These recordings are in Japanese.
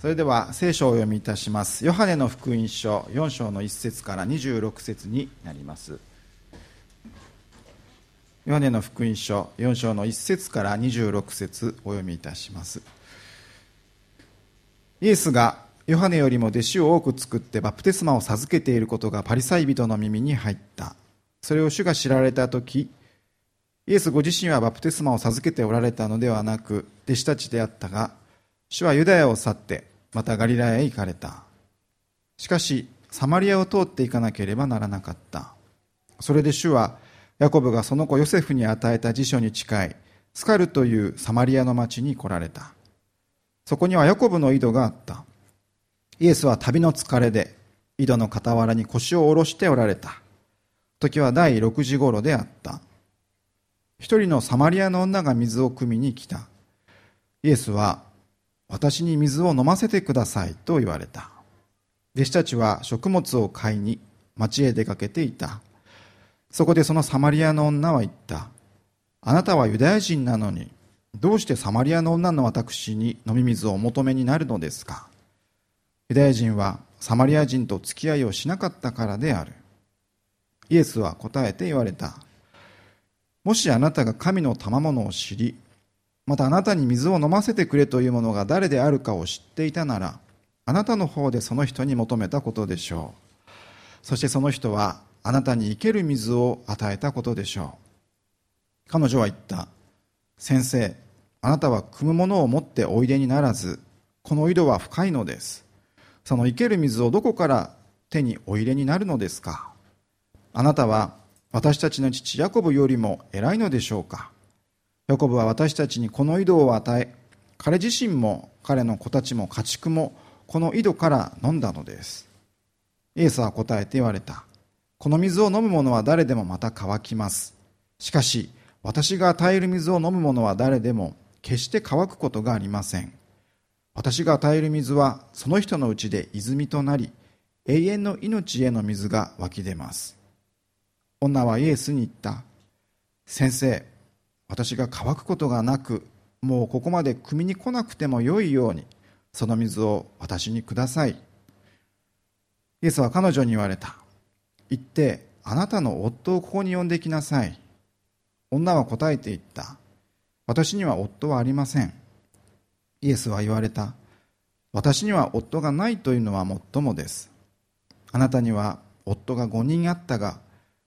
それでは聖書をお読みいたします。ヨハネの福音書4章の1節から26節になります。ヨハネの福音書4章の1節から26節お読みいたします。イエスがヨハネよりも弟子を多く作ってバプテスマを授けていることがパリサイ人の耳に入った。それを主が知られた時イエスご自身はバプテスマを授けておられたのではなく弟子たちであったが主はユダヤを去ってまたガリラヤへ行かれた。しかしサマリアを通っていかなければならなかった。それで主はヤコブがその子ヨセフに与えた辞書に近いスカルというサマリアの町に来られた。そこにはヤコブの井戸があった。イエスは旅の疲れで井戸の傍らに腰を下ろしておられた。時は第6時頃であった。一人のサマリアの女が水を汲みに来た。イエスは私に水を飲ませてくださいと言われた。弟子たちは食物を買いに町へ出かけていた。そこでそのサマリアの女は言った。あなたはユダヤ人なのにどうしてサマリアの女の私に飲み水をお求めになるのですか？ユダヤ人はサマリア人と付き合いをしなかったからである。イエスは答えて言われた。もしあなたが神の賜物を知りまたあなたに水を飲ませてくれというものが誰であるかを知っていたならあなたの方でその人に求めたことでしょう。そしてその人はあなたに生ける水を与えたことでしょう。彼女は言った。先生あなたは汲むものを持っておいでにならずこの井戸は深いのです。その生ける水をどこから手にお入れになるのですか？あなたは私たちの父ヤコブよりも偉いのでしょうか？ヤコブは私たちにこの井戸を与え彼自身も彼の子たちも家畜もこの井戸から飲んだのです。イエスは答えて言われた。この水を飲む者は誰でもまた乾きます。しかし私が与える水を飲む者は誰でも決して乾くことがありません。私が与える水はその人のうちで泉となり永遠の命への水が湧き出ます。女はイエスに言った。先生私が乾くことがなくもうここまで汲みに来なくてもよいようにその水を私にください。イエスは彼女に言われた。言ってあなたの夫をここに呼んできなさい。女は答えて言った。私には夫はありません。イエスは言われた。私には夫がないというのはもっともです。あなたには夫が5人あったが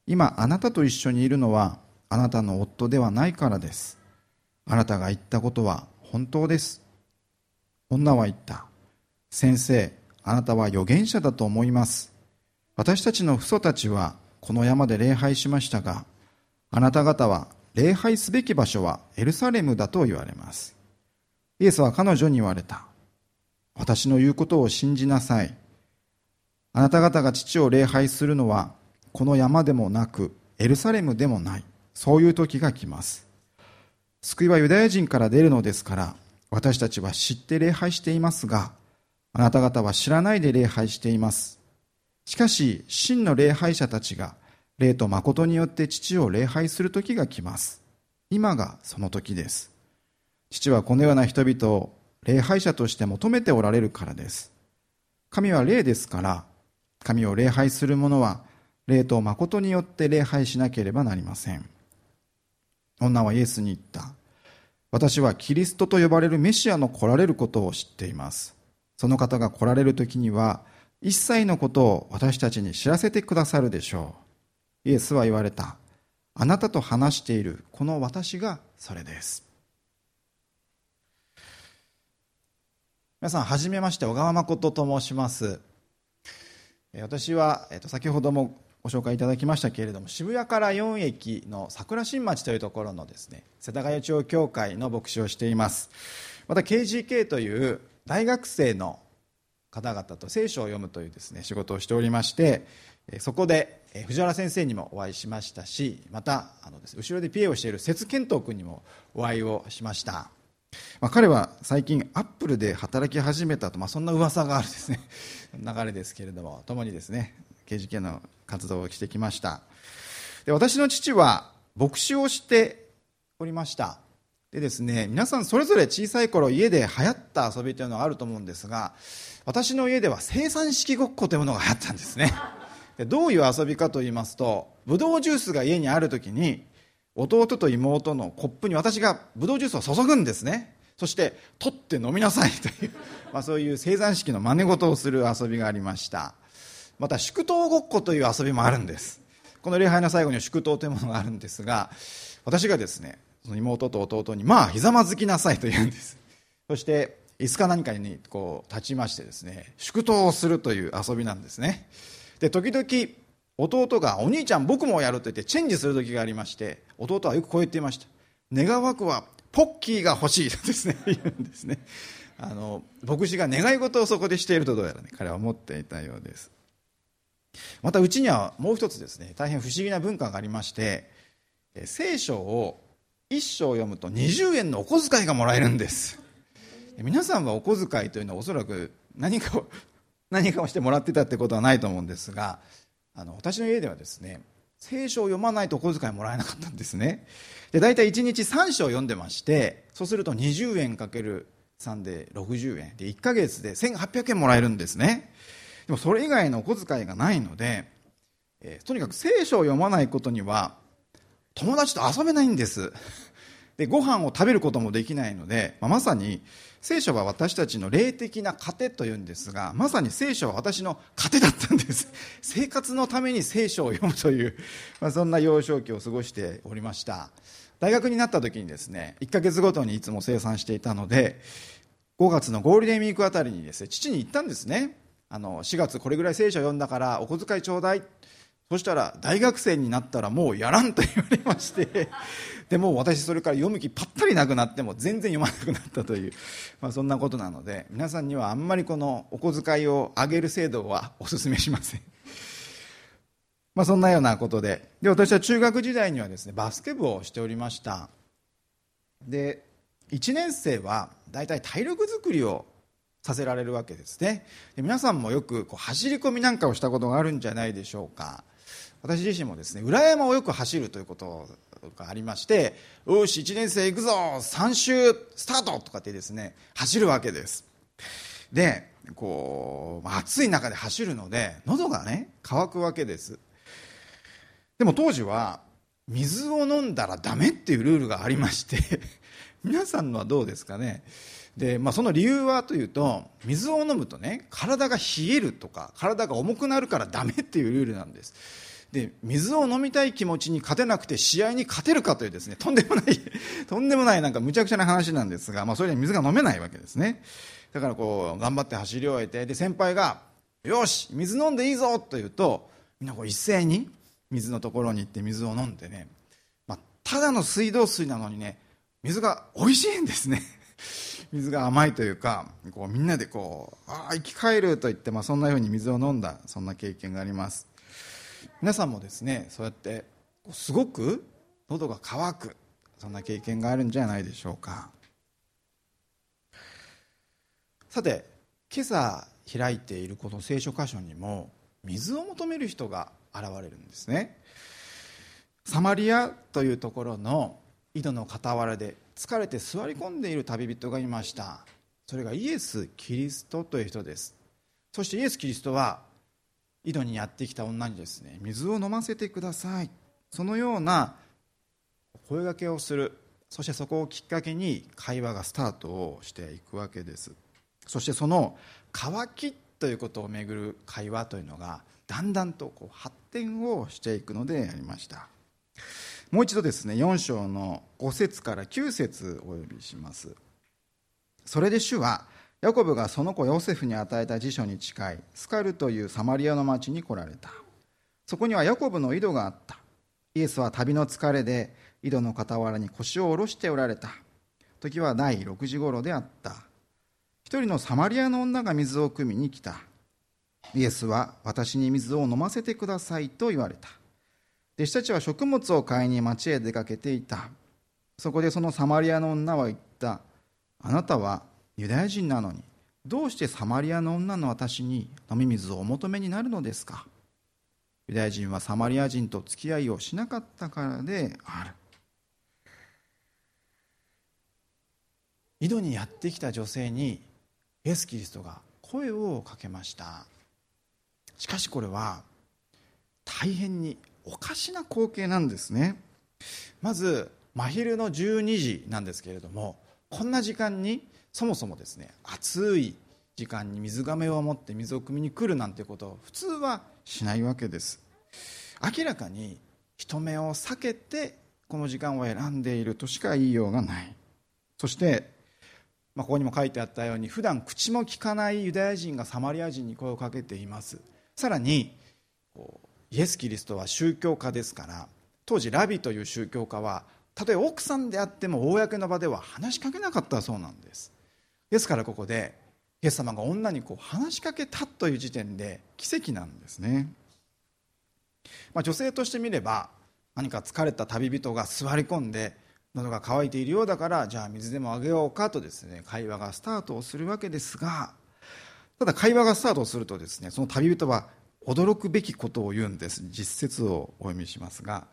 今あなたと一緒にいるのはあなたの夫ではないからです。あなたが言ったことは本当です。女は言った。先生、あなたは預言者だと思います。私たちの父祖たちはこの山で礼拝しましたが、あなた方は礼拝すべき場所はエルサレムだと言われます。イエスは彼女に言われた。私の言うことを信じなさい。あなた方が父を礼拝するのはこの山でもなくエルサレムでもない。そういう時が来ます。救いはユダヤ人から出るのですから、私たちは知って礼拝していますが、あなた方は知らないで礼拝しています。しかし、真の礼拝者たちが、霊と誠によって父を礼拝する時が来ます。今がその時です。父はこのような人々を礼拝者として求めておられるからです。神は霊ですから、神を礼拝する者は、霊と誠によって礼拝しなければなりません。女はイエスに言った。私はキリストと呼ばれるメシアの来られることを知っています。その方が来られる時には、一切のことを私たちに知らせてくださるでしょう。イエスは言われた。あなたと話しているこの私がそれです。皆さん、はじめまして、小川誠と申します。私は、えっと、先ほどもご紹介いただきましたけれども渋谷から4駅の桜新町というところのですね世田谷町教会の牧師をしています。また KGK という大学生の方々と聖書を読むというですね仕事をしておりましてそこで藤原先生にもお会いしましたしまたあのです、後ろでピエをしている節健人君にもお会いをしました。まあ、彼は最近アップルで働き始めたと、まあ、そんな噂があるですね 流れですけれども共にですね KGK の活動をしてきました。で私の父は牧師をしておりました。でですね皆さんそれぞれ小さい頃家で流行った遊びというのがあると思うんですが私の家では生産式ごっこというものが流行ったんですね。でどういう遊びかと言いますとブドウジュースが家にある時に弟と妹のコップに私がブドウジュースを注ぐんですね。そして取って飲みなさいという、まあ、そういう生産式の真似事をする遊びがありました。また祝祷ごっこという遊びもあるんですこの礼拝の最後に祝祷というものがあるんですが私がですねその妹と弟に、まあ、ひざまずきなさいと言うんです。そして、椅子か何かにこう立ちましてですね、祝祷をするという遊びなんですね。で、時々、弟が、お兄ちゃん僕もやると言ってチェンジする時がありまして、弟はよくこう言っていました。願わくは、ポッキーが欲しいとですね、言うんですね。あの、牧師が願い事をそこでしているとどうやらね、彼は思っていたようです。またうちにはもう一つですね、大変不思議な文化がありまして、聖書を一章読むと20円のお小遣いがもらえるんです。皆さんはお小遣いというのはおそらく何かを 何かをしてもらってたってことはないと思うんですがあの私の家ではですね聖書を読まないとお小遣いもらえなかったんですね。で大体1日3章読んでましてそうすると20円かける3で60円。で1ヶ月で1800円もらえるんですね。でもそれ以外のお小遣いがないので、えー、とにかく聖書を読まないことには友達と遊べないんです。でご飯を食べることもできないので、まあ、まさに聖書は私たちの霊的な糧というんですがまさに聖書は私の糧だったんです。生活のために聖書を読むという、まあ、そんな幼少期を過ごしておりました。大学になった時にですね1ヶ月ごとにいつも生産していたので5月のゴールデンウィークあたりにですね父に言ったんですね。あの4月これぐらい聖書読んだからお小遣いちょうだい。そしたら大学生になったらもうやらんと言われまして。でも私それから読む気ぱったりなくなっても全然読まなくなったという、まあ、そんなことなので皆さんにはあんまりこのお小遣いを上げる制度はお勧めしません。まあそんなようなことで。で私は中学時代にはですねバスケ部をしておりました。で1年生は大体体力づくりをさせられるわけですね。で皆さんもよくこう走り込みなんかをしたことがあるんじゃないでしょうか。私自身もですね裏山をよく走るということがありましてよし1年生行くぞ3周スタートとかってですね走るわけです。でこう暑い中で走るので喉がね乾くわけです。でも当時は水を飲んだらダメっていうルールがありまして皆さんのはどうですかね？で、まあ、その理由はというと水を飲むとね体が冷えるとか体が重くなるからダメっていうルールなんです。で水を飲みたい気持ちに勝てなくて試合に勝てるかというですねとんでもない とんでもないなんかむちゃくちゃな話なんですが、まあ、それで水が飲めないわけですね。だからこう頑張って走り終えてで先輩が「よし水飲んでいいぞ」と言うとみんなこう一斉に水のところに行って水を飲んでね、まあ、ただの水道水なのにね水が美味しいんですね。水が甘いというかこうみんなでこう「ああ生き返る」と言って、まあ、そんなふうに水を飲んだそんな経験があります。皆さんもですねそうやってすごく喉が渇くそんな経験があるんじゃないでしょうか。さて今朝開いているこの聖書箇所にも水を求める人が現れるんですね。サマリアというところの井戸の傍らで疲れて座り込んでいる旅人がいました。それがイエス・キリストという人です。そしてイエス・キリストは井戸にやってきた女にですね水を飲ませてください。そのような声がけをする。そしてそこをきっかけに会話がスタートをしていくわけです。そしてその乾きということをめぐる会話というのがだんだんとこう発展をしていくのでありました。もう一度ですね4章の5節から9節お呼びします。それで主はヤコブがその子ヨセフに与えた辞書に近いスカルというサマリアの町に来られた。そこにはヤコブの井戸があった。イエスは旅の疲れで井戸の傍らに腰を下ろしておられた。時は第6時頃であった。一人のサマリアの女が水を汲みに来た。イエスは私に水を飲ませてくださいと言われた。弟子たちは食物を買いに町へ出かけていた。そこでそのサマリアの女は言った。あなたはユダヤ人なのにどうしてサマリアの女の私に飲み水をお求めになるのですか？ユダヤ人はサマリア人と付き合いをしなかったからである。井戸にやってきた女性にイエス・キリストが声をかけました。しかしこれは大変におかしな光景なんですね。まず真昼の12時なんですけれどもこんな時間にそもそもですね暑い時間に水がめを持って水を汲みに来るなんてことを普通はしないわけです。明らかに人目を避けてこの時間を選んでいるとしか言いようがない。そしてまあ、ここにも書いてあったように普段口も聞かないユダヤ人がサマリア人に声をかけています。さらにイエス・キリストは宗教家ですから当時ラビという宗教家はたとえ奥さんであっても公の場では話しかけなかったそうなんです。ですからここでイエス様が女にこう話しかけたという時点で奇跡なんですね、まあ、女性として見れば何か疲れた旅人が座り込んで喉が渇いているようだからじゃあ水でもあげようかとですね会話がスタートをするわけですがただ会話がスタートするとですねその旅人は驚くべきことを言うんです。実説をお読みしますが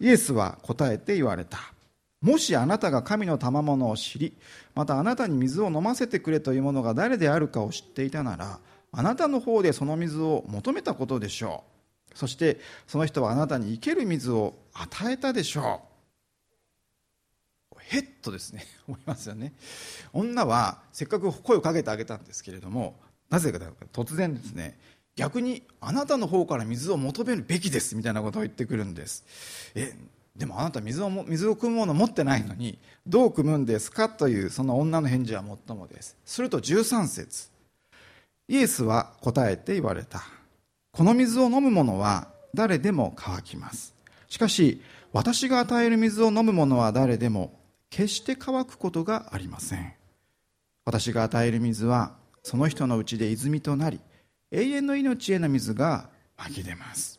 イエスは答えて言われた。もしあなたが神の賜物を知りまたあなたに水を飲ませてくれというものが誰であるかを知っていたならあなたの方でその水を求めたことでしょう。そしてその人はあなたに生ける水を与えたでしょう。へっとですね。思いますよね。女はせっかく声をかけてあげたんですけれどもなぜか突然ですね逆にあなたの方から水を求めるべきですみたいなことを言ってくるんです。えでもあなた水を水を汲むもの持ってないのにどう汲むんですかというその女の返事はもっともです。すると13節。イエスは答えて言われた。この水を飲む者は誰でも乾きます。しかし私が与える水を飲む者は誰でも決して乾くことがありません。私が与える水はその人のうちで泉となり永遠の命への水が湧き出ます。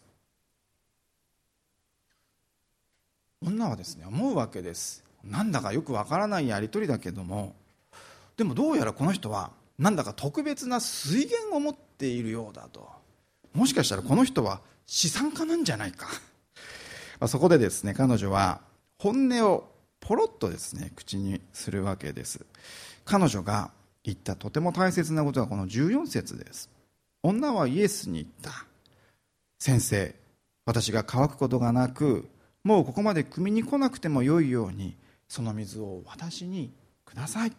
女はですね思うわけです。なんだかよくわからないやり取りだけども。でもどうやらこの人はなんだか特別な水源を持っているようだと。もしかしたらこの人は資産家なんじゃないか。そこでですね彼女は本音をポロッとですね口にするわけです。彼女が言ったとても大切なことはこの14節です。女はイエスに言った。先生私が乾くことがなくもうここまで汲みに来なくてもよいようにその水を私にください。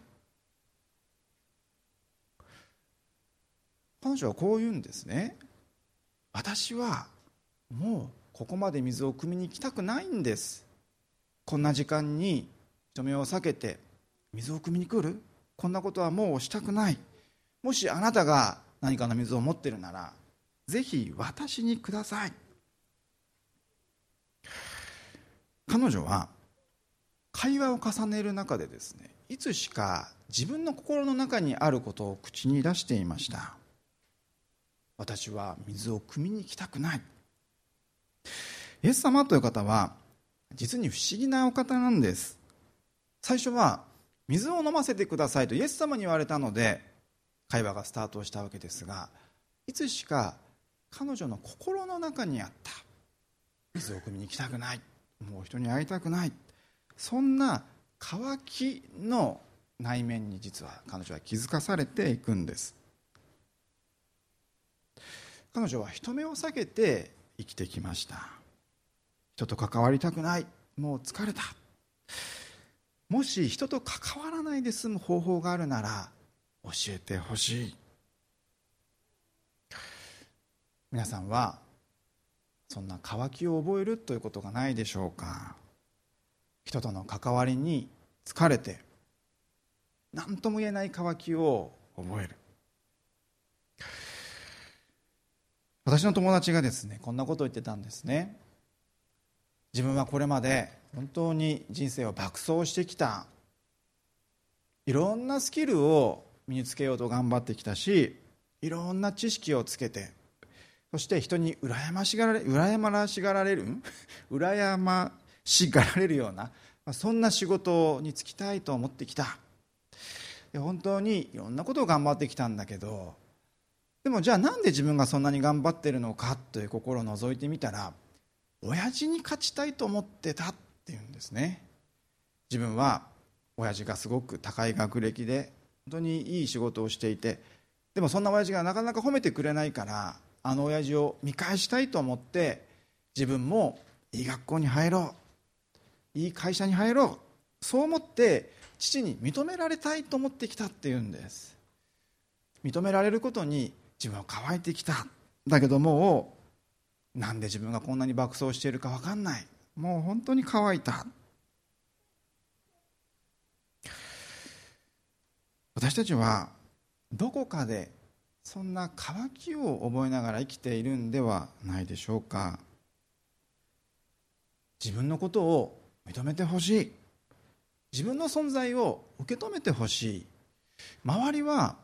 彼女はこう言うんですね。私はもうここまで水を汲みに来たくないんです。こんな時間に人目を避けて水を汲みに来る？こんなことはもうしたくない。もしあなたが何かの水を持ってるならぜひ私にください。彼女は会話を重ねる中でですねいつしか自分の心の中にあることを口に出していました。私は水を汲みに行きたくない。イエス様という方は実に不思議なお方なんです。最初は水を飲ませてくださいとイエス様に言われたので会話がスタートしたわけですがいつしか彼女の心の中にあった水を汲みに行きたくないもう人に会いたくないそんな渇きの内面に実は彼女は気づかされていくんです。彼女は人目を避けて生きてきました。人と関わりたくないもう疲れた。もし人と関わらないで済む方法があるなら教えてほしい。皆さんはそんな渇きを覚えるということがないでしょうか。人との関わりに疲れて何とも言えない渇きを覚える。私の友達がですねこんなことを言ってたんですね。自分はこれまで本当に人生を爆走してきた。いろんなスキルを身につけようと頑張ってきたしいろんな知識をつけてそして人に羨ましがられ羨ましがられる？羨ましがられるようなそんな仕事に就きたいと思ってきた。本当にいろんなことを頑張ってきたんだけどでもじゃあなんで自分がそんなに頑張ってるのかという心を覗いてみたら親父に勝ちたいと思ってたっていうんですね。自分は親父がすごく高い学歴で当にいい仕事をしていてでもそんな親父がなかなか褒めてくれないからあの親父を見返したいと思って自分もいい学校に入ろういい会社に入ろうそう思って父に認められたいと思ってきたっていうんです。認められることに自分は乾いてきた。だけどもうなんで自分がこんなに爆走しているか分かんない。もう本当に乾いた。私たちはどこかでそんな渇きを覚えながら生きているんではないでしょうか。自分のことを認めてほしい。自分の存在を受け止めてほしい。周りは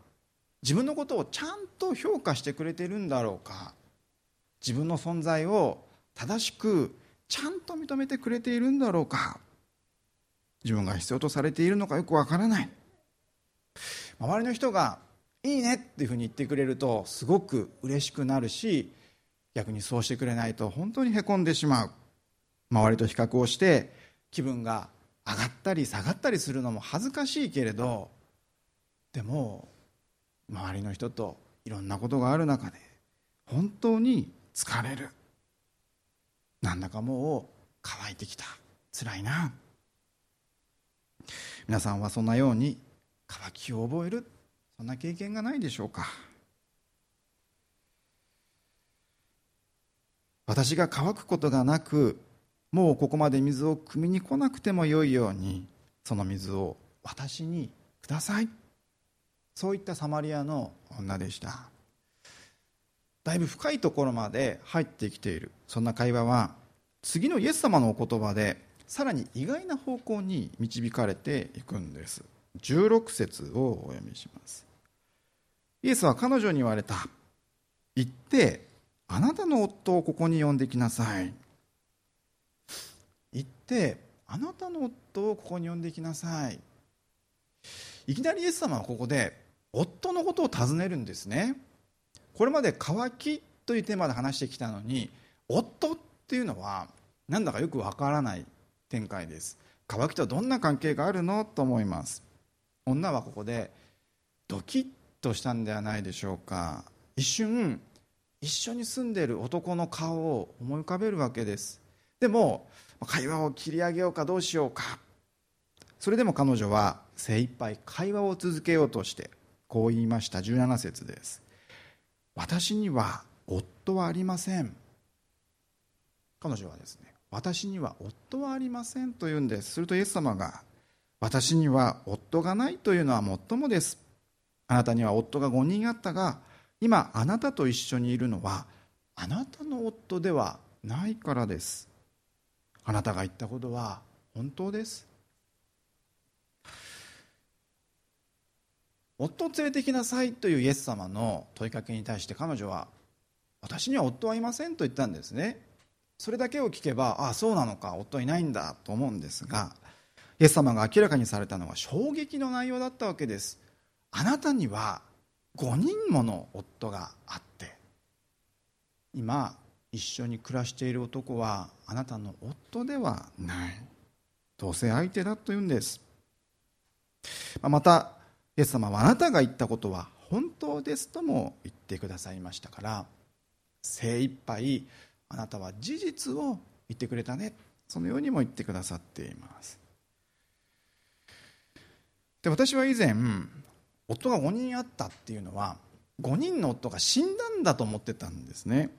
自分のことをちゃんと評価してくれているんだろうか。自分の存在を正しくちゃんと認めてくれているんだろうか。自分が必要とされているのかよくわからない。周りの人が「いいね」っていうふうに言ってくれるとすごく嬉しくなるし逆にそうしてくれないと本当にへこんでしまう。周りと比較をして気分が上がったり下がったりするのも恥ずかしいけれどでも周りの人といろんなことがある中で本当に疲れる。なんだかもう乾いてきた。辛いな。皆さんはそんなように渇きを覚える。そんな経験がないでしょうか。私が乾くことがなくもうここまで水を汲みに来なくてもよいようにその水を私にください。そういったサマリアの女でした。だいぶ深いところまで入ってきている。そんな会話は次のイエス様のお言葉でさらに意外な方向に導かれていくんです。16節をお読みします。イエスは彼女に言われた。行ってあなたの夫をここに呼んできなさい。行ってあなたの夫をここに呼んできなさい。いきなりイエス様はここで夫のことを尋ねるんですね。これまで渇きというテーマで話してきたのに夫っていうのはなんだかよくわからない展開です。渇きとどんな関係があるの？と思います。女はここでドキッとしたんではないでしょうか。一瞬一緒に住んでいる男の顔を思い浮かべるわけです。でも会話を切り上げようかどうしようか。それでも彼女は精一杯会話を続けようとしてこう言いました。17節です。私には夫はありません。彼女はですね私には夫はありませんと言うんです。するとイエス様が私には夫がないというのはもっともです。あなたには夫が5人あったが今あなたと一緒にいるのはあなたの夫ではないからです。あなたが言ったことは本当です。夫を連れてきなさいというイエス様の問いかけに対して彼女は私には夫はいませんと言ったんですね。それだけを聞けばああそうなのか夫いないんだと思うんですがイエス様が明らかにされたのは衝撃の内容だったわけです。あなたには5人もの夫があって。今一緒に暮らしている男はあなたの夫ではない。同性相手だというんです。またイエス様はあなたが言ったことは本当ですとも言ってくださいましたから精一杯あなたは事実を言ってくれたね。そのようにも言ってくださっています。で私は以前夫が5人あったっていうのは5人の夫が死んだんだと思ってたんですね。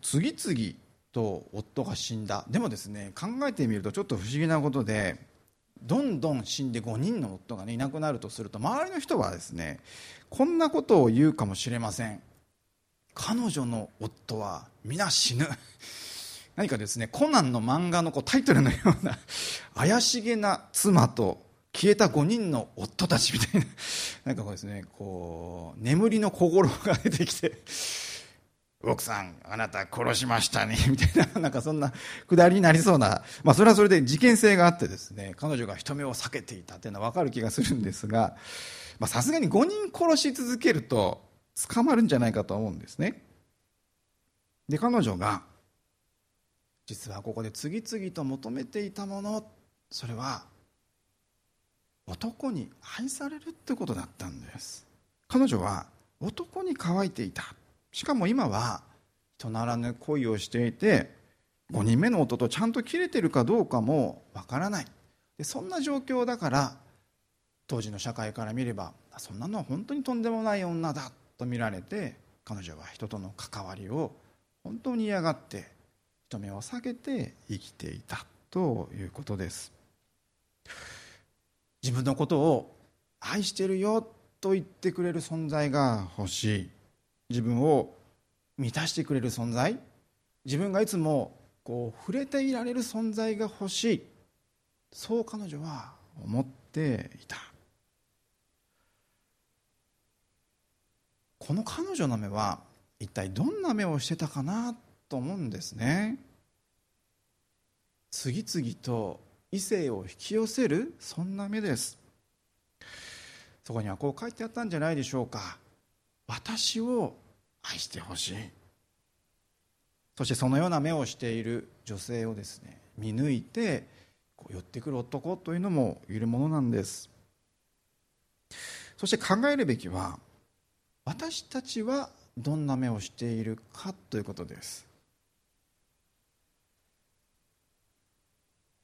次々と夫が死んだ。でもですね考えてみるとちょっと不思議なことでどんどん死んで5人の夫が、ね、いなくなるとすると周りの人はですねこんなことを言うかもしれません。彼女の夫は皆死ぬ。何かですねコナンの漫画のこうタイトルのような 怪しげな妻と消えた5人の夫たちみたいな なんかこうですねこう眠りの小五郎が出てきて 奥さんあなた殺しましたねみたいななんかそんなくだりになりそうな、まあ、それはそれで事件性があってですね彼女が人目を避けていたっていうのは分かる気がするんですがさすがに5人殺し続けると捕まるんじゃないかと思うんですね。で彼女が実はここで次々と求めていたものそれは男に愛されるってことだったんです。彼女は男に乾いていた。しかも今は人ならぬ恋をしていて5人目の夫とちゃんと切れてるかどうかもわからない。でそんな状況だから当時の社会から見ればそんなのは本当にとんでもない女だと見られて彼女は人との関わりを本当に嫌がって人目を避けて生きていたということです。自分のことを愛してるよと言ってくれる存在が欲しい。自分を満たしてくれる存在。自分がいつもこう触れていられる存在が欲しい。そう彼女は思っていた。この彼女の目は一体どんな目をしてたかなと思うんですね。次々と異性を引き寄せるそんな目です。そこにはこう書いてあったんじゃないでしょうか。私を愛してほしい。そしてそのような目をしている女性をですね見抜いてこう寄ってくる男というのもいるものなんです。そして考えるべきは私たちはどんな目をしているかということです。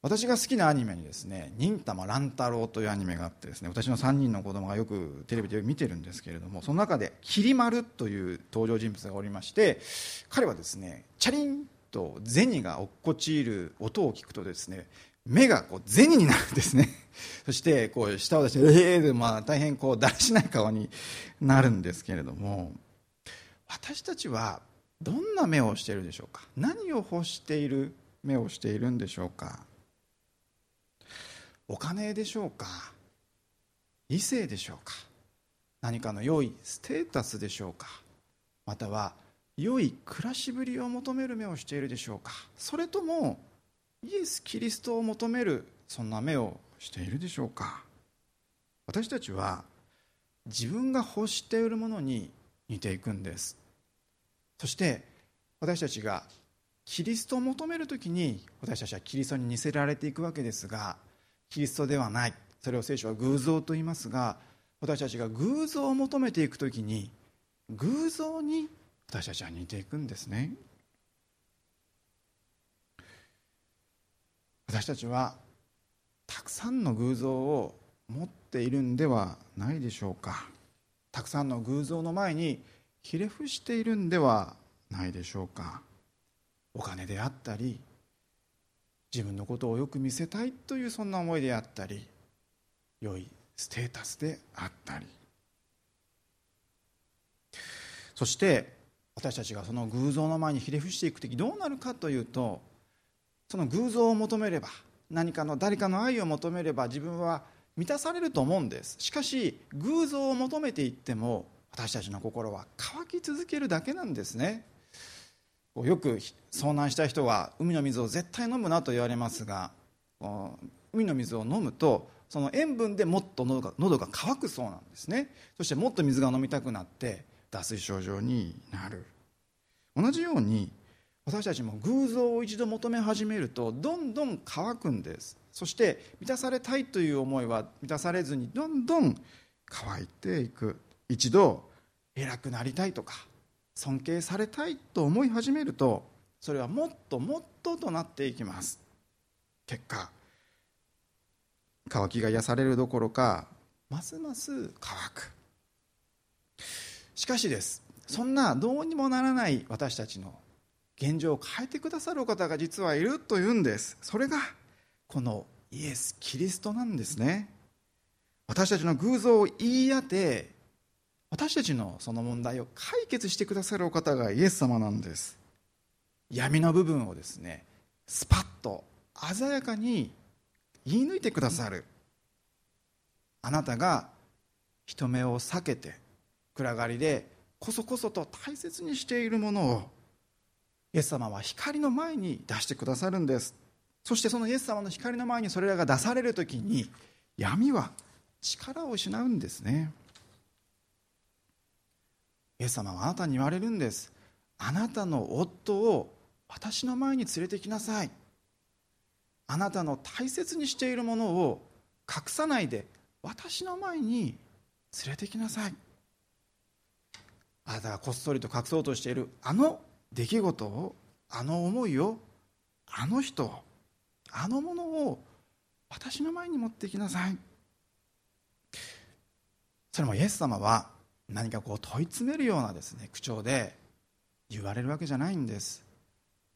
私が好きなアニメにですね「忍たま乱太郎」というアニメがあってですね私の3人の子供がよくテレビで見てるんですけれどもその中できり丸という登場人物がおりまして彼はですねチャリンと銭が落っこちる音を聞くとですね目がこう銭になるんですね。そしてこう舌を出して「ええー」まあ大変こうだらしない顔になるんですけれども私たちはどんな目をしているでしょうか？何を欲している目をしているんでしょうか？お金でしょうか？異性でしょうか？何かの良いステータスでしょうか？または良い暮らしぶりを求める目をしているでしょうか？それともイエス・キリストを求めるそんな目をしているでしょうか？私たちは自分が欲しているものに似ていくんです。そして私たちがキリストを求める時に私たちはキリストに似せられていくわけですがキリストではない。それを聖書は偶像と言いますが私たちが偶像を求めていく時に偶像に私たちは似ていくんですね。私たちはたくさんの偶像を持っているんではないでしょうか。たくさんの偶像の前にひれ伏しているんではないでしょうか。お金であったり自分のことをよく見せたいというそんな思いであったり良いステータスであったり。そして私たちがその偶像の前にひれ伏していく時どうなるかというとその偶像を求めれば何かの誰かの愛を求めれば自分は満たされると思うんです。しかし偶像を求めていっても私たちの心は乾き続けるだけなんですね。よく遭難した人は海の水を絶対飲むなと言われますが海の水を飲むとその塩分でもっと喉が喉が渇くそうなんですね。そしてもっと水が飲みたくなって脱水症状になる。同じように私たちも偶像を一度求め始めるとどんどん乾くんです。そして満たされたいという思いは満たされずにどんどん乾いていく。一度偉くなりたいとか尊敬されたいと思い始めるとそれはもっともっととなっていきます。結果乾きが癒されるどころかますます乾く。しかしですそんなどうにもならない私たちの現状を変えてくださる方が実はいるというんです。それがこのイエス・キリストなんですね。私たちの偶像を言い当て私たちのその問題を解決してくださるお方がイエス様なんです。闇の部分をですねスパッと鮮やかに言い抜いてくださる。あなたが人目を避けて暗がりでこそこそと大切にしているものをイエス様は光の前に出してくださるんです。そしてそのイエス様の光の前にそれらが出される時に闇は力を失うんですね。イエス様はあなたに言われるんです。あなたの夫を私の前に連れてきなさい。あなたの大切にしているものを隠さないで私の前に連れてきなさい。あなたがこっそりと隠そうとしているあの出来事をあの思いをあの人をあのものを私の前に持ってきなさい。それもイエス様は何かこう問い詰めるようなですね口調で言われるわけじゃないんです。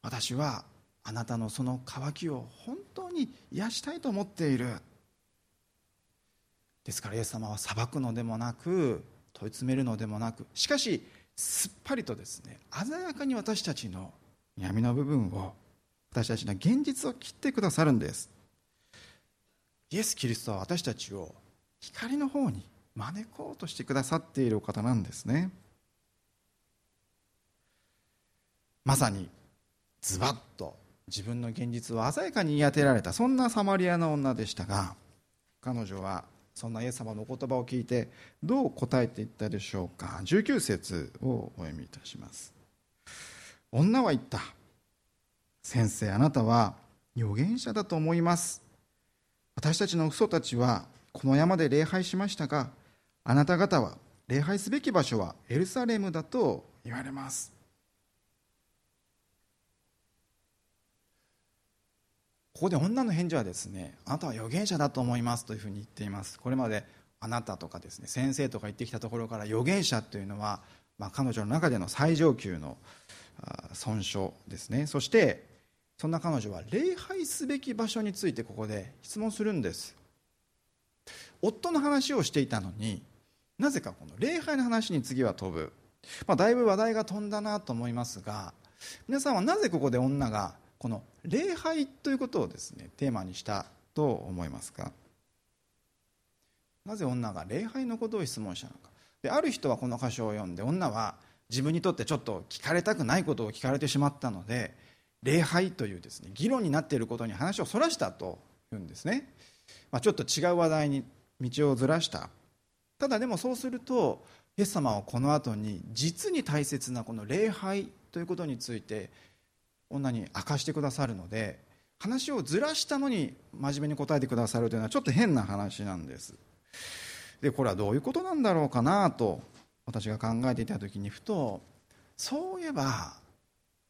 私はあなたのその渇きを本当に癒したいと思っている。ですからイエス様は裁くのでもなく問い詰めるのでもなくしかしすっぱりとですね鮮やかに私たちの闇の部分を私たちの現実を切ってくださるんです。イエス・キリストは私たちを光の方に招こうとしてくださっているお方なんですね。まさにズバッと自分の現実を鮮やかに言い当てられたそんなサマリアの女でしたが彼女はそんなイエス様の言葉を聞いてどう答えていったでしょうか。19節をお読みいたします。女は言った。先生あなたは預言者だと思います。私たちの嘘たちはこの山で礼拝しましたがあなた方は礼拝すべき場所はエルサレムだと言われます。ここで女の返事はですねあなたは預言者だと思いますというふうに言っています。これまであなたとかですね先生とか言ってきたところから預言者というのは、まあ、彼女の中での最上級の尊称ですね。そしてそんな彼女は礼拝すべき場所についてここで質問するんです。夫の話をしていたのになぜかこの礼拝の話に次は飛ぶ、まあ、だいぶ話題が飛んだなと思いますが皆さんはなぜここで女がこの礼拝ということをですねテーマにしたと思いますか？なぜ女が礼拝のことを質問したのか。である人はこの箇所を読んで女は自分にとってちょっと聞かれたくないことを聞かれてしまったので礼拝というですね議論になっていることに話をそらしたというんですね、まあ、ちょっと違う話題に道をずらした。ただでもそうするとイエス様はこの後に実に大切なこの礼拝ということについて女に明かしてくださるので話をずらしたのに真面目に答えてくださるというのはちょっと変な話なんです。でこれはどういうことなんだろうかなと私が考えていた時にふとそういえば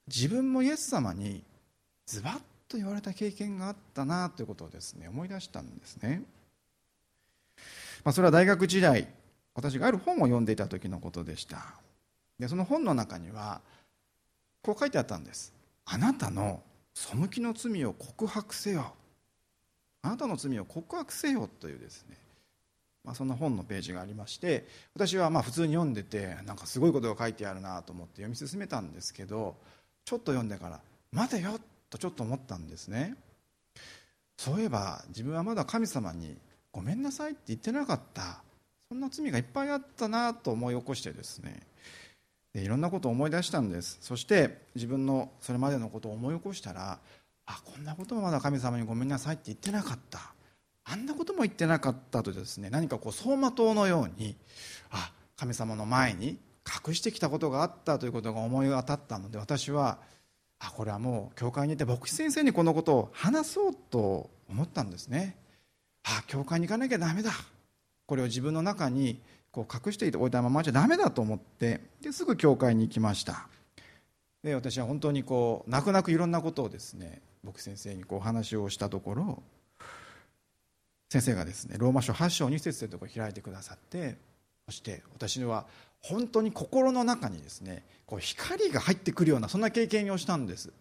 自分もイエス様にズバッと言われた経験があったなということをですね思い出したんですね、まあ、それは大学時代私がある本を読んでいた時のことでした。でその本の中にはこう書いてあったんです。あなたの背きの罪を告白せよ。あなたの罪を告白せよというですね、まあ、そんな本のページがありまして私はまあ普通に読んでてなんかすごいことが書いてあるなと思って読み進めたんですけどちょっと読んでから待てよとちょっと思ったんですね。そういえば自分はまだ神様にごめんなさいって言ってなかった。そんな罪がいっぱいあったなと思い起こしてですね。でいろんなことを思い出したんです。そして自分のそれまでのことを思い起こしたらあこんなこともまだ神様にごめんなさいって言ってなかった。あんなことも言ってなかったとですね何かこう走馬灯のようにあ神様の前に隠してきたことがあったということが思い当たったので私はあこれはもう教会にいて牧師先生にこのことを話そうと思ったんですね。あ教会に行かなきゃダメだ。これを自分の中にこう隠しておいたままじゃダメだと思ってですぐ教会に行きました。で私は本当にこう泣く泣くいろんなことをですね僕先生にこうお話をしたところ先生がですねローマ書8章2節というところを開いてくださってそして私は本当に心の中にですねこう光が入ってくるようなそんな経験をしたんです。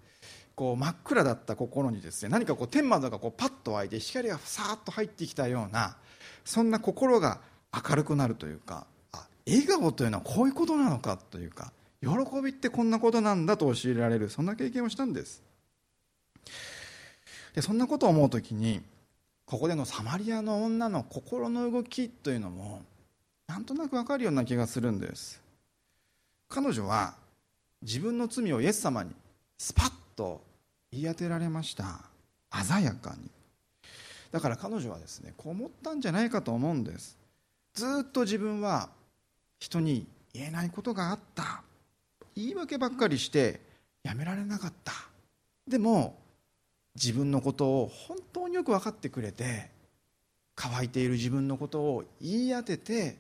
こう真っ暗だった心にですね何かこう天窓がこうパッと開いて光がさーっと入ってきたようなそんな心が明るくなるというかあ笑顔というのはこういうことなのかというか喜びってこんなことなんだと教えられるそんな経験をしたんです。でそんなことを思う時にここでのサマリアの女の心の動きというのもなんとなく分かるような気がするんです。彼女は自分の罪をイエス様にスパッと言い当てられました。鮮やかに。だから彼女はですねこう思ったんじゃないかと思うんです。ずっと自分は人に言えないことがあった。言い訳ばっかりしてやめられなかった。でも自分のことを本当によく分かってくれて乾いている自分のことを言い当てて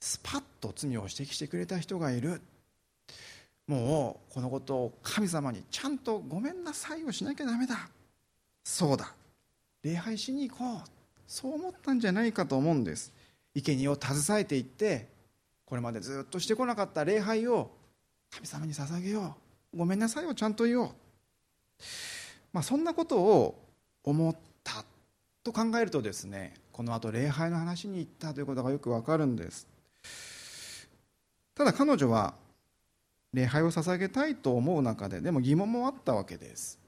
スパッと罪を指摘してくれた人がいる。もうこのことを神様にちゃんとごめんなさいをしなきゃダメだ。そうだ。礼拝しに行こう。そう思ったんじゃないかと思うんです。生贄を携えていってこれまでずっとしてこなかった礼拝を神様に捧げよう。ごめんなさいをちゃんと言おう、まあ、そんなことを思ったと考えるとですねこのあと礼拝の話に行ったということがよくわかるんです。ただ彼女は礼拝を捧げたいと思う中ででも疑問もあったわけです。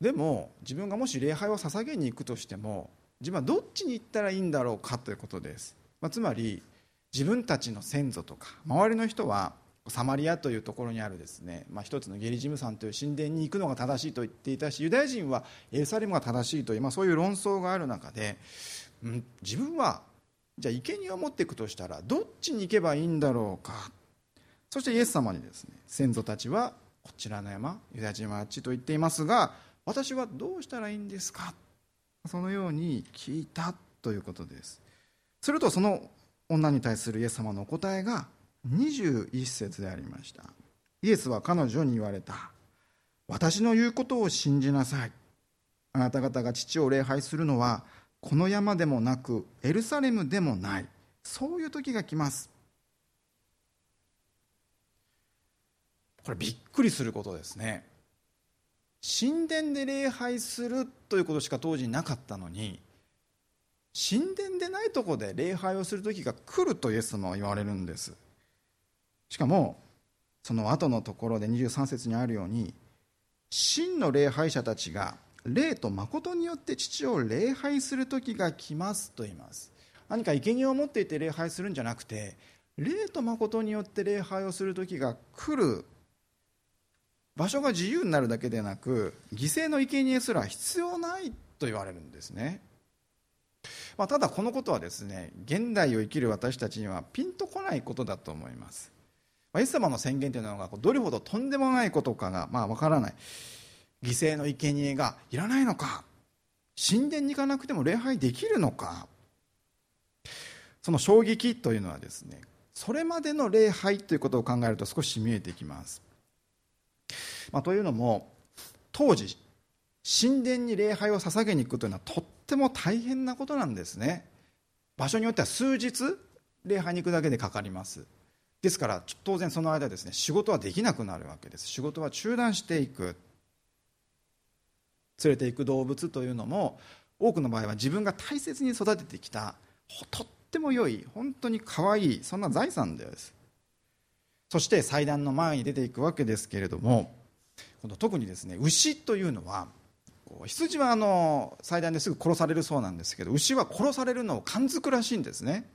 でも自分がもし礼拝を捧げに行くとしても自分はどっちに行ったらいいんだろうかということです、まあ、つまり自分たちの先祖とか周りの人はサマリアというところにあるですね、まあ、一つのゲリジム山という神殿に行くのが正しいと言っていたしユダヤ人はエルサレムが正しいという、まあ、そういう論争がある中で、うん、自分はじゃあ生贄を持っていくとしたらどっちに行けばいいんだろうかそしてイエス様にですね先祖たちはこちらの山ユダヤ人はあっちと言っていますが私はどうしたらいいんですか？そのように聞いたということです。するとその女に対するイエス様のお答えが21節でありました。イエスは彼女に言われた。私の言うことを信じなさい。あなた方が父を礼拝するのはこの山でもなくエルサレムでもない。そういう時が来ます。これびっくりすることですね。神殿で礼拝するということしか当時なかったのに神殿でないとこで礼拝をする時が来るとイエス様は言われるんです。しかもその後のところで23節にあるように真の礼拝者たちが霊と誠によって父を礼拝する時が来ますと言います。何か生贄を持っていて礼拝するんじゃなくて霊と誠によって礼拝をする時が来る場所が自由になるだけでなく犠牲の生贄すら必要ないと言われるんですね、まあ、ただこのことはですね現代を生きる私たちにはピンとこないことだと思います、まあ、イエス様の宣言というのがどれほどとんでもないことかがまあ分からない。犠牲の生贄がいらないのか神殿に行かなくても礼拝できるのか。その衝撃というのはですねそれまでの礼拝ということを考えると少し見えてきます。まあ、というのも当時神殿に礼拝を捧げに行くというのはとっても大変なことなんですね。場所によっては数日礼拝に行くだけでかかります。ですから当然その間ですね仕事はできなくなるわけです。仕事は中断していく。連れていく動物というのも多くの場合は自分が大切に育ててきたとっても良い本当に可愛いそんな財産です。そして祭壇の前に出ていくわけですけれどもこの特にですね牛というのは羊はあの祭壇ですぐ殺されるそうなんですけど牛は殺されるのを感づくらしいんですね。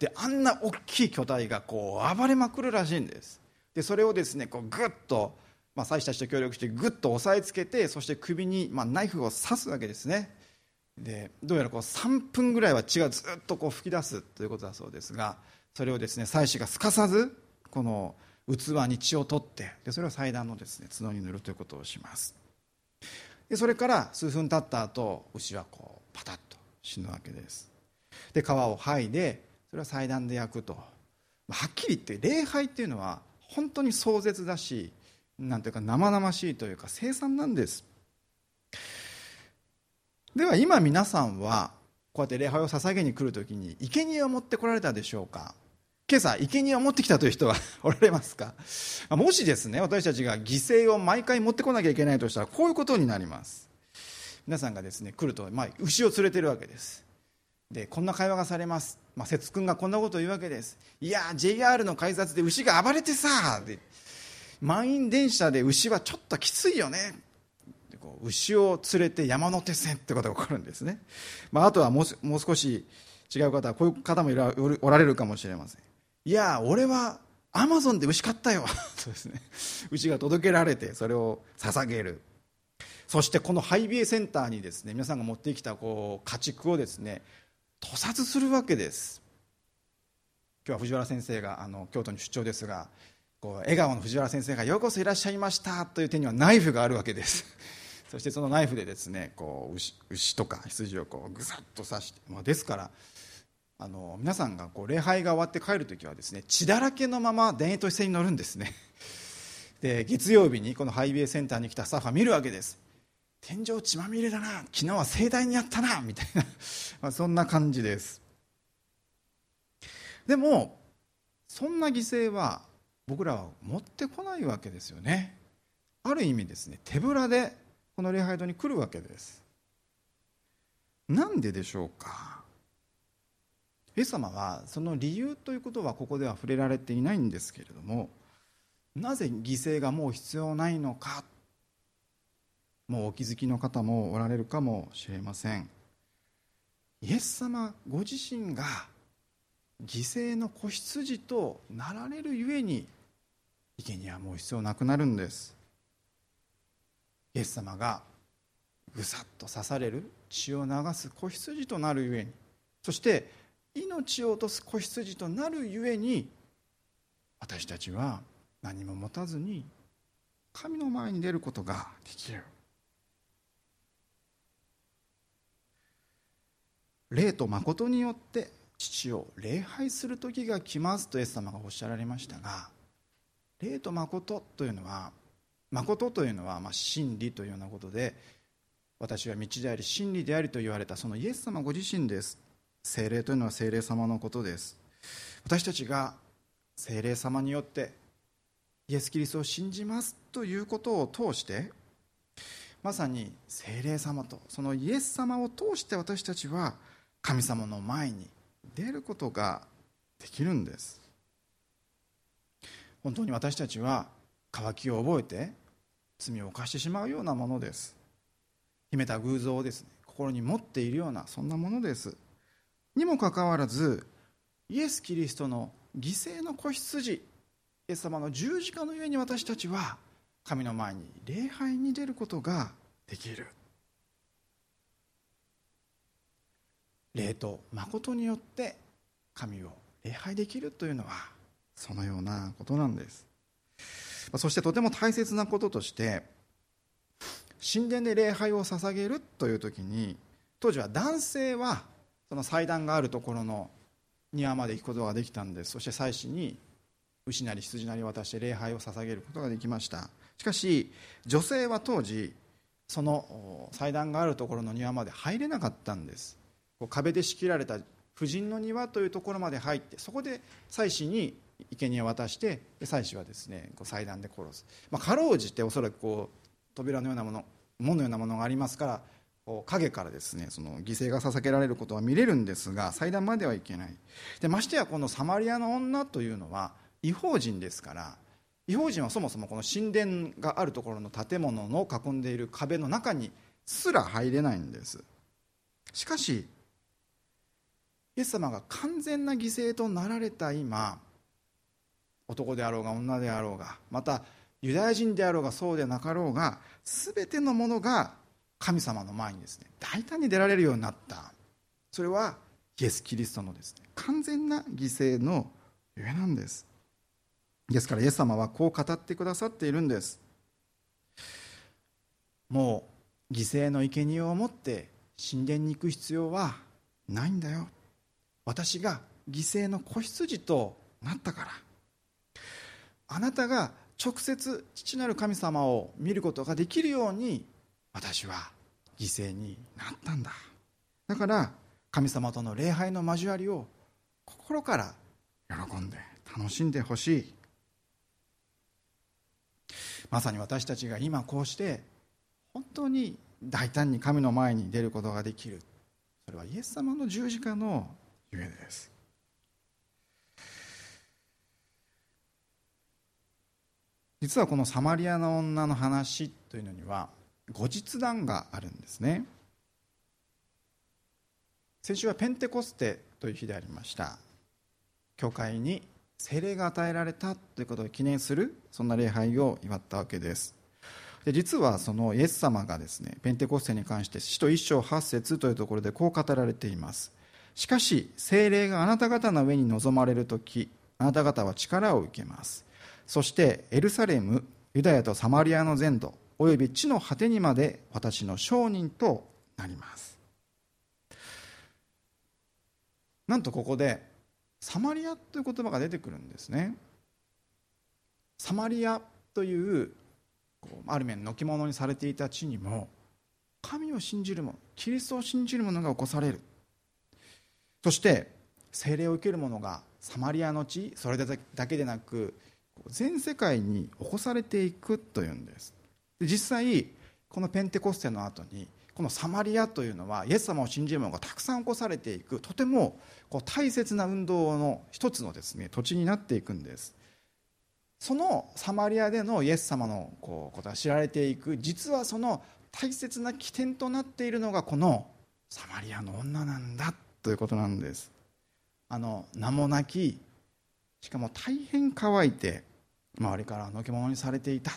であんな大きい巨体がこう暴れまくるらしいんです。でそれをですねこうグッと、まあ、祭司たちと協力してグッと押さえつけてそして首に、まあ、ナイフを刺すわけですね。でどうやらこう3分ぐらいは血がずっとこう吹き出すということだそうですがそれをですね祭司がすかさずこの器に血を取ってでそれを祭壇のです、ね、角に塗るということをします。でそれから数分経った後牛はこうパタッと死ぬわけです。で皮を剥いでそれは祭壇で焼くと。はっきり言って礼拝っていうのは本当に壮絶だしなんていうか生々しいというか凄惨なんです。では今皆さんはこうやって礼拝を捧げに来るときに生贄を持ってこられたでしょうか？今朝生贄を持ってきたという人はおられますか？もしですね私たちが犠牲を毎回持ってこなきゃいけないとしたらこういうことになります。皆さんがですね来ると、まあ、牛を連れてるわけです。でこんな会話がされます、まあ、節君がこんなことを言うわけです。いや JR の改札で牛が暴れてさで満員電車で牛はちょっときついよね。牛を連れて山手線ってことが起こるんですね、まあ、あとはもうもう少し違う方はこういう方もおられるかもしれません。いや俺はアマゾンで牛買ったよ。そうですね。牛が届けられてそれを捧げる。そしてこのハイビエセンターにですね皆さんが持ってきたこう家畜をですね屠殺するわけです。今日は藤原先生があの京都に出張ですがこう笑顔の藤原先生が「ようこそいらっしゃいました」という手にはナイフがあるわけです。そしてそのナイフでですねこう牛牛とか羊をこうぐさっと刺して、まあ、ですからあの皆さんがこう礼拝が終わって帰る時はですね血だらけのまま田園都市線に乗るんですね。で月曜日にこのハイウェイセンターに来たスタッフは見るわけです。天井血まみれだな昨日は盛大にやったなみたいな まあそんな感じです。でもそんな犠牲は僕らは持ってこないわけですよね。ある意味ですね手ぶらでこの礼拝堂に来るわけです。なんででしょうか？イエス様はその理由ということはここでは触れられていないんですけれどもなぜ犠牲がもう必要ないのかもうお気づきの方もおられるかもしれません。イエス様ご自身が犠牲の子羊となられるゆえに生贄はもう必要なくなるんです。イエス様がぐさっと刺される血を流す子羊となるゆえにそして命を落とす子羊となるゆえに私たちは何も持たずに神の前に出ることができる。霊と誠によって父を礼拝する時が来ますとイエス様がおっしゃられましたが霊と誠というのは誠というのはまあ真理というようなことで私は道であり真理でありと言われたそのイエス様ご自身です。精霊というのは精霊様のことです。私たちが精霊様によってイエス・キリストを信じますということを通してまさに精霊様とそのイエス様を通して私たちは神様の前に出ることができるんです。本当に私たちは渇きを覚えて罪を犯してしまうようなものです。秘めた偶像をですね心に持っているようなそんなものです。にもかかわらずイエス・キリストの犠牲の子羊イエス様の十字架の上に私たちは神の前に礼拝に出ることができる。霊と誠によって神を礼拝できるというのはそのようなことなんです。そしてとても大切なこととして神殿で礼拝を捧げるという時に当時は男性はその祭壇があるところの庭まで行くことができたんです。そして祭司に牛なり羊なりを渡して礼拝を捧げることができました。しかし女性は当時その祭壇があるところの庭まで入れなかったんです。壁で仕切られた婦人の庭というところまで入ってそこで祭司に生贄を渡して祭司はですねこう祭壇で殺す、まあ、かろうじておそらくこう扉のようなもの門のようなものがありますから影からですねその犠牲が捧げられることは見れるんですが祭壇まではいけない。でましてやこのサマリアの女というのは違法人ですから違法人はそもそもこの神殿があるところの建物の囲んでいる壁の中にすら入れないんです。しかしイエス様が完全な犠牲となられた今男であろうが女であろうがまたユダヤ人であろうがそうでなかろうが全てのものが神様の前にですね大胆に出られるようになった。それはイエス・キリストのですね完全な犠牲のゆえなんです。ですからイエス様はこう語ってくださっているんです。もう犠牲の生贄を持って神殿に行く必要はないんだよ。私が犠牲の子羊となったから。あなたが直接父なる神様を見ることができるように私は犠牲になったんだ。だから神様との礼拝の交わりを心から喜んで楽しんでほしい。まさに私たちが今こうして本当に大胆に神の前に出ることができる。それはイエス様の十字架のゆえです。実はこのサマリアの女の話というのには後日談があるんですね。先週はペンテコステという日でありました。教会に聖霊が与えられたということを記念するそんな礼拝を祝ったわけです。で実はそのイエス様がですねペンテコステに関して使徒一章八節というところでこう語られています。しかし精霊があなた方の上に臨まれる時あなた方は力を受けます。そしてエルサレムユダヤとサマリアの全土および地の果てにまで私の証人となります。なんとここでサマリアという言葉が出てくるんですね。サマリアというある面のき物にされていた地にも神を信じる者キリストを信じる者が起こされる。そして聖霊を受ける者がサマリアの地それだけでなく全世界に起こされていくというんです。実際このペンテコステの後にこのサマリアというのはイエス様を信じる者がたくさん起こされていくとてもこう大切な運動の一つのですね土地になっていくんです。そのサマリアでのイエス様のこうことが知られていく実はその大切な起点となっているのがこのサマリアの女なんだということなんです。あの名もなきしかも大変乾いて周りからのけ者にされていた。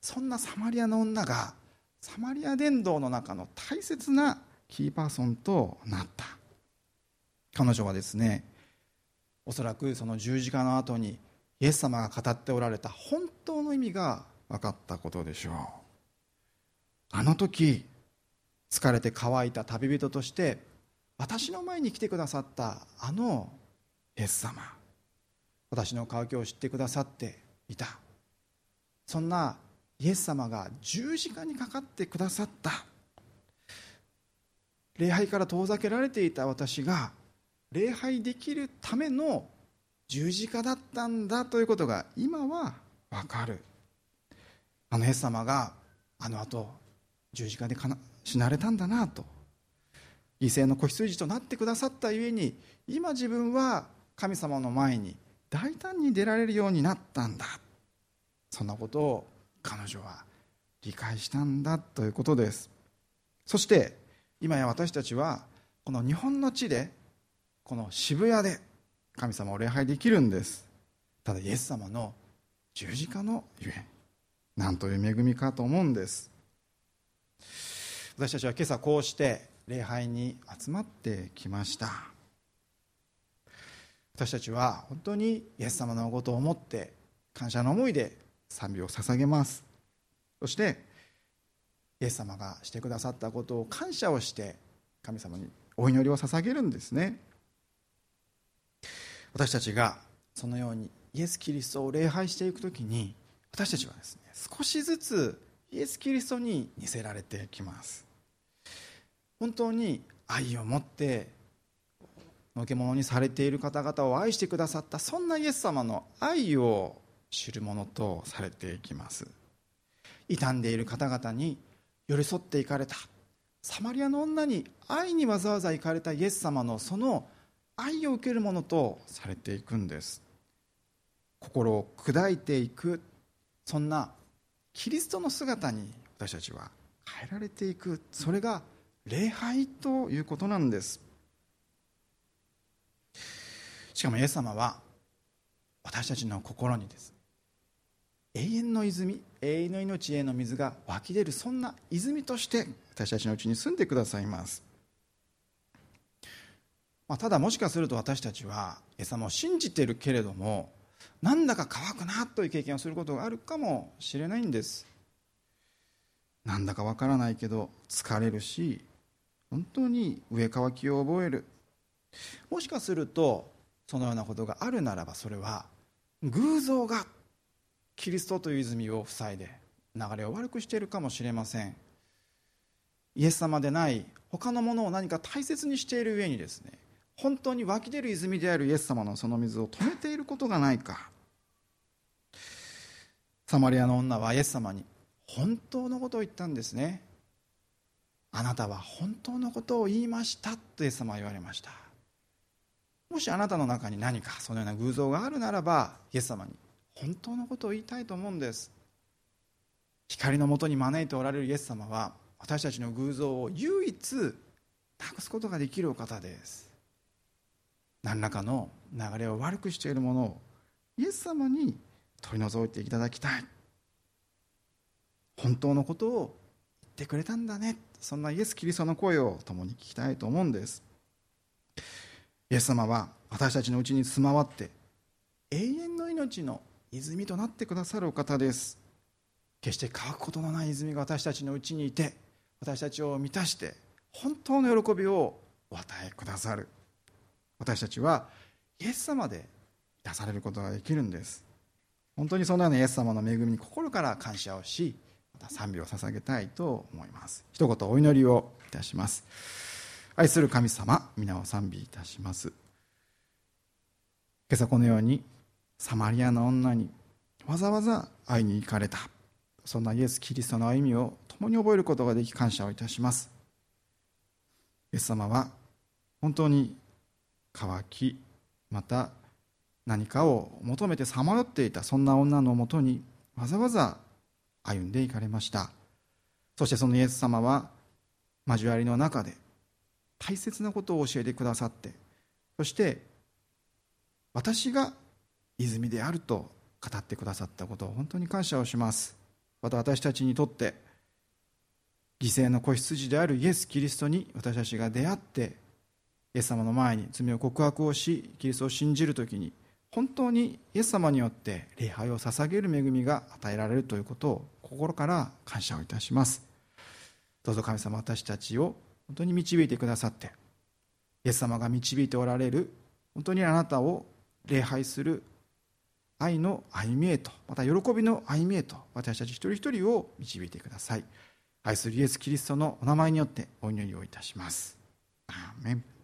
そんなサマリアの女がサマリア伝道の中の大切なキーパーソンとなった。彼女はですねおそらくその十字架の後にイエス様が語っておられた本当の意味が分かったことでしょう。あの時疲れて乾いた旅人として私の前に来てくださったあのイエス様私の渇きを知ってくださっていた。そんなイエス様が十字架にかかってくださった。礼拝から遠ざけられていた私が礼拝できるための十字架だったんだということが今はわかる。あのイエス様があの後十字架で死なれたんだなと。犠牲の子羊となってくださったゆえに今自分は神様の前に大胆に出られるようになったんだ。そんなことを彼女は理解したんだということです。そして今や私たちはこの日本の地でこの渋谷で神様を礼拝できるんです。ただイエス様の十字架のゆえなんという恵みかと思うんです。私たちは今朝こうして礼拝に集まってきました。私たちは本当にイエス様のことを思って感謝の思いで賛美を捧げます。そしてイエス様がしてくださったことを感謝をして神様にお祈りを捧げるんですね。私たちがそのようにイエス・キリストを礼拝していくときに私たちはですね少しずつイエス・キリストに似せられてきます。本当に愛を持ってのけ者にされている方々を愛してくださったそんなイエス様の愛を知るものとされていきます。傷んでいる方々に寄り添っていかれた。サマリアの女に愛にわざわざ行かれたイエス様のその愛を受けるものとされていくんです。心を砕いていくそんなキリストの姿に私たちは変えられていく。それが礼拝ということなんです。しかもイエス様は私たちの心にです。永遠の泉永遠の命への水が湧き出るそんな泉として私たちのうちに住んでくださいます、まあ、ただもしかすると私たちはイエス様を信じてるけれどもなんだか乾くなという経験をすることがあるかもしれないんです。なんだかわからないけど疲れるし本当に上乾きを覚える。もしかするとそのようなことがあるならばそれは偶像がキリストという泉を塞いで流れを悪くしているかもしれません。イエス様でない他のものを何か大切にしている上にですね本当に湧き出る泉であるイエス様のその水を止めていることがないか。サマリアの女はイエス様に本当のことを言ったんですね。あなたは本当のことを言いましたとイエス様は言われました。もしあなたの中に何かそのような偶像があるならばイエス様に本当のことを言いたいと思うんです。光のもとに招いておられるイエス様は私たちの偶像を唯一なくすことができるお方です。何らかの流れを悪くしているものをイエス様に取り除いていただきたい。本当のことを言ってくれたんだね。そんなイエス・キリストの声を共に聞きたいと思うんです。イエス様は私たちのうちに住まわって永遠の命の泉となってくださるお方です。決して乾くことのない泉が私たちのうちにいて私たちを満たして本当の喜びをお与えくださる。私たちはイエス様で出されることができるんです。本当にそのようなイエス様の恵みに心から感謝をしまた賛美を捧げたいと思います。一言お祈りをいたします。愛する神様皆を賛美いたします。今朝このようにサマリアの女にわざわざ会いに行かれた。そんなイエス・キリストの歩みを共に覚えることができ感謝をいたします。イエス様は本当に乾きまた何かを求めてさまよっていたそんな女のもとにわざわざ歩んでいかれました。そしてそのイエス様は交わりの中で大切なことを教えてくださってそして私が泉であると語ってくださったことを本当に感謝をします。また私たちにとって犠牲の子羊であるイエス・キリストに私たちが出会ってイエス様の前に罪を告白をしキリストを信じるときに本当にイエス様によって礼拝を捧げる恵みが与えられるということを心から感謝をいたします。どうぞ神様私たちを本当に導いてくださってイエス様が導いておられる本当にあなたを礼拝する愛の歩みへとまた喜びの歩みへと私たち一人一人を導いてください。愛するイエス・キリストのお名前によってお祈りをいたします。アーメン。